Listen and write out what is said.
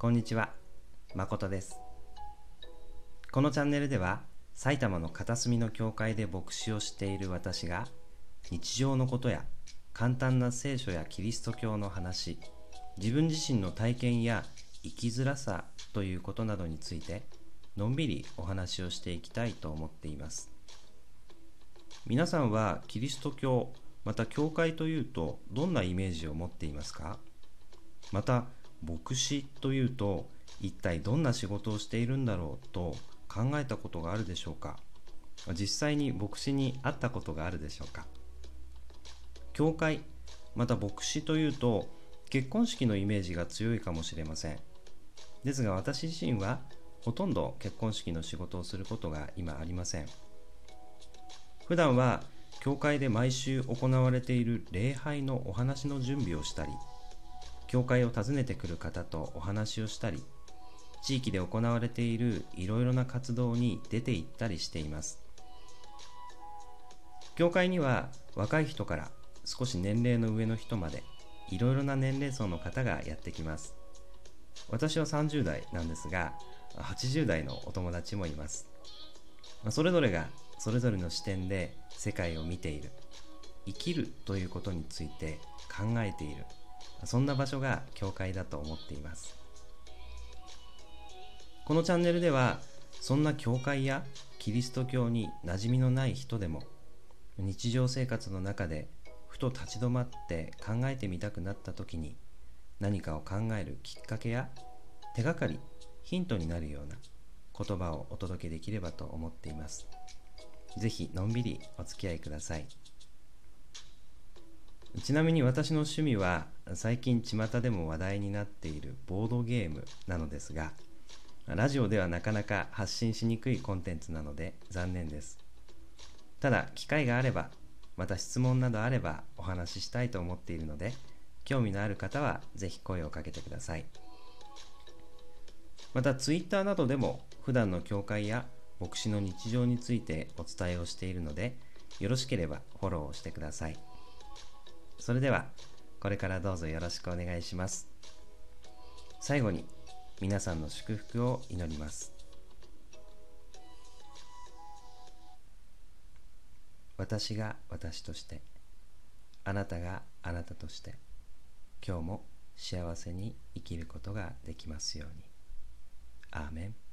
こんにちは、まことです。このチャンネルでは、埼玉の片隅の教会で牧師をしている私が、日常のことや簡単な聖書やキリスト教の話、自分自身の体験や生きづらさということなどについて、のんびりお話をしていきたいと思っています。皆さんはキリスト教、また教会というとどんなイメージを持っていますか？また牧師というと一体どんな仕事をしているんだろうと考えたことがあるでしょうか？実際に牧師に会ったことがあるでしょうか？教会また牧師というと結婚式のイメージが強いかもしれません。ですが私自身はほとんど結婚式の仕事をすることが今ありません。普段は教会で毎週行われている礼拝のお話の準備をしたり教会を訪ねてくる方とお話をしたり地域で行われているいろいろな活動に出て行ったりしています。教会には若い人から少し年齢の上の人までいろいろな年齢層の方がやってきます。私は30代なんですが80代のお友達もいます。それぞれがそれぞれの視点で世界を見ている生きるということについて考えている。そんな場所が教会だと思っています。このチャンネルではそんな教会やキリスト教に馴染みのない人でも日常生活の中でふと立ち止まって考えてみたくなった時に何かを考えるきっかけや手がかりヒントになるような言葉をお届けできればと思っています。ぜひのんびりお付き合いください。ちなみに私の趣味は最近巷でも話題になっているボードゲームなのですがラジオではなかなか発信しにくいコンテンツなので残念です。ただ機会があればまた質問などあればお話ししたいと思っているので興味のある方はぜひ声をかけてください。また Twitter などでも普段の教会や牧師の日常についてお伝えをしているのでよろしければフォローをしてください。それではこれからどうぞよろしくお願いします。最後に皆さんの祝福を祈ります。私が私としてあなたがあなたとして今日も幸せに生きることができますように。アーメン。